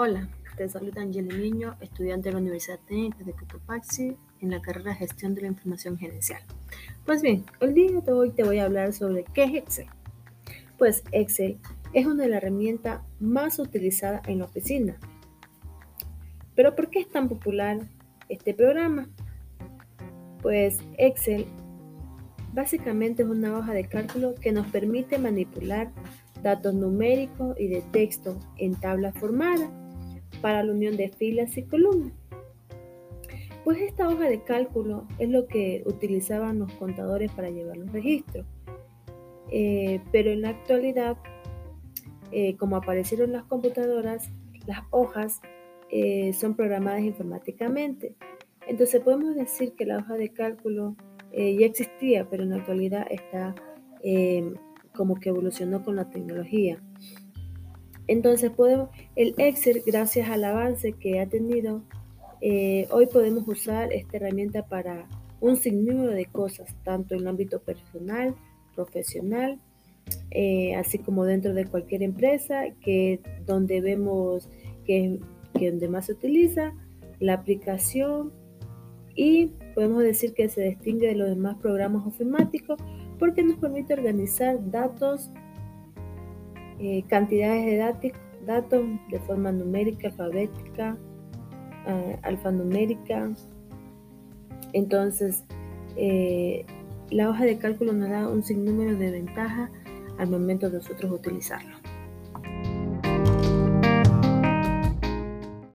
Hola, te saluda Angeli Niño, estudiante de la Universidad Técnica de Cotopaxi en la carrera Gestión de la Información Gerencial. Pues bien, el día de hoy te voy a hablar sobre qué es Excel. Pues Excel es una de las herramientas más utilizadas en la oficina. Pero ¿por qué es tan popular este programa? Pues Excel básicamente es una hoja de cálculo que nos permite manipular datos numéricos y de texto en tablas formadas para la unión de filas y columnas. Pues esta hoja de cálculo es lo que utilizaban los contadores para llevar los registros. Eh, pero en la actualidad, eh, como aparecieron las computadoras, las hojas eh, son programadas informáticamente. Entonces podemos decir que la hoja de cálculo ya existía, pero en la actualidad está como que evolucionó con la tecnología. Entonces podemos, el Excel, gracias al avance que ha tenido, eh, hoy podemos usar esta herramienta para un sinnúmero de cosas, tanto en el ámbito personal, profesional, eh, así como dentro de cualquier empresa, que donde vemos que, que donde más se utiliza la aplicación y podemos decir que se distingue de los demás programas ofimáticos porque nos permite organizar datos eh, cantidades de datos de forma numérica, alfabética, eh, alfanumérica. Entonces, eh, la hoja de cálculo nos da un sinnúmero de ventajas al momento de nosotros utilizarlo.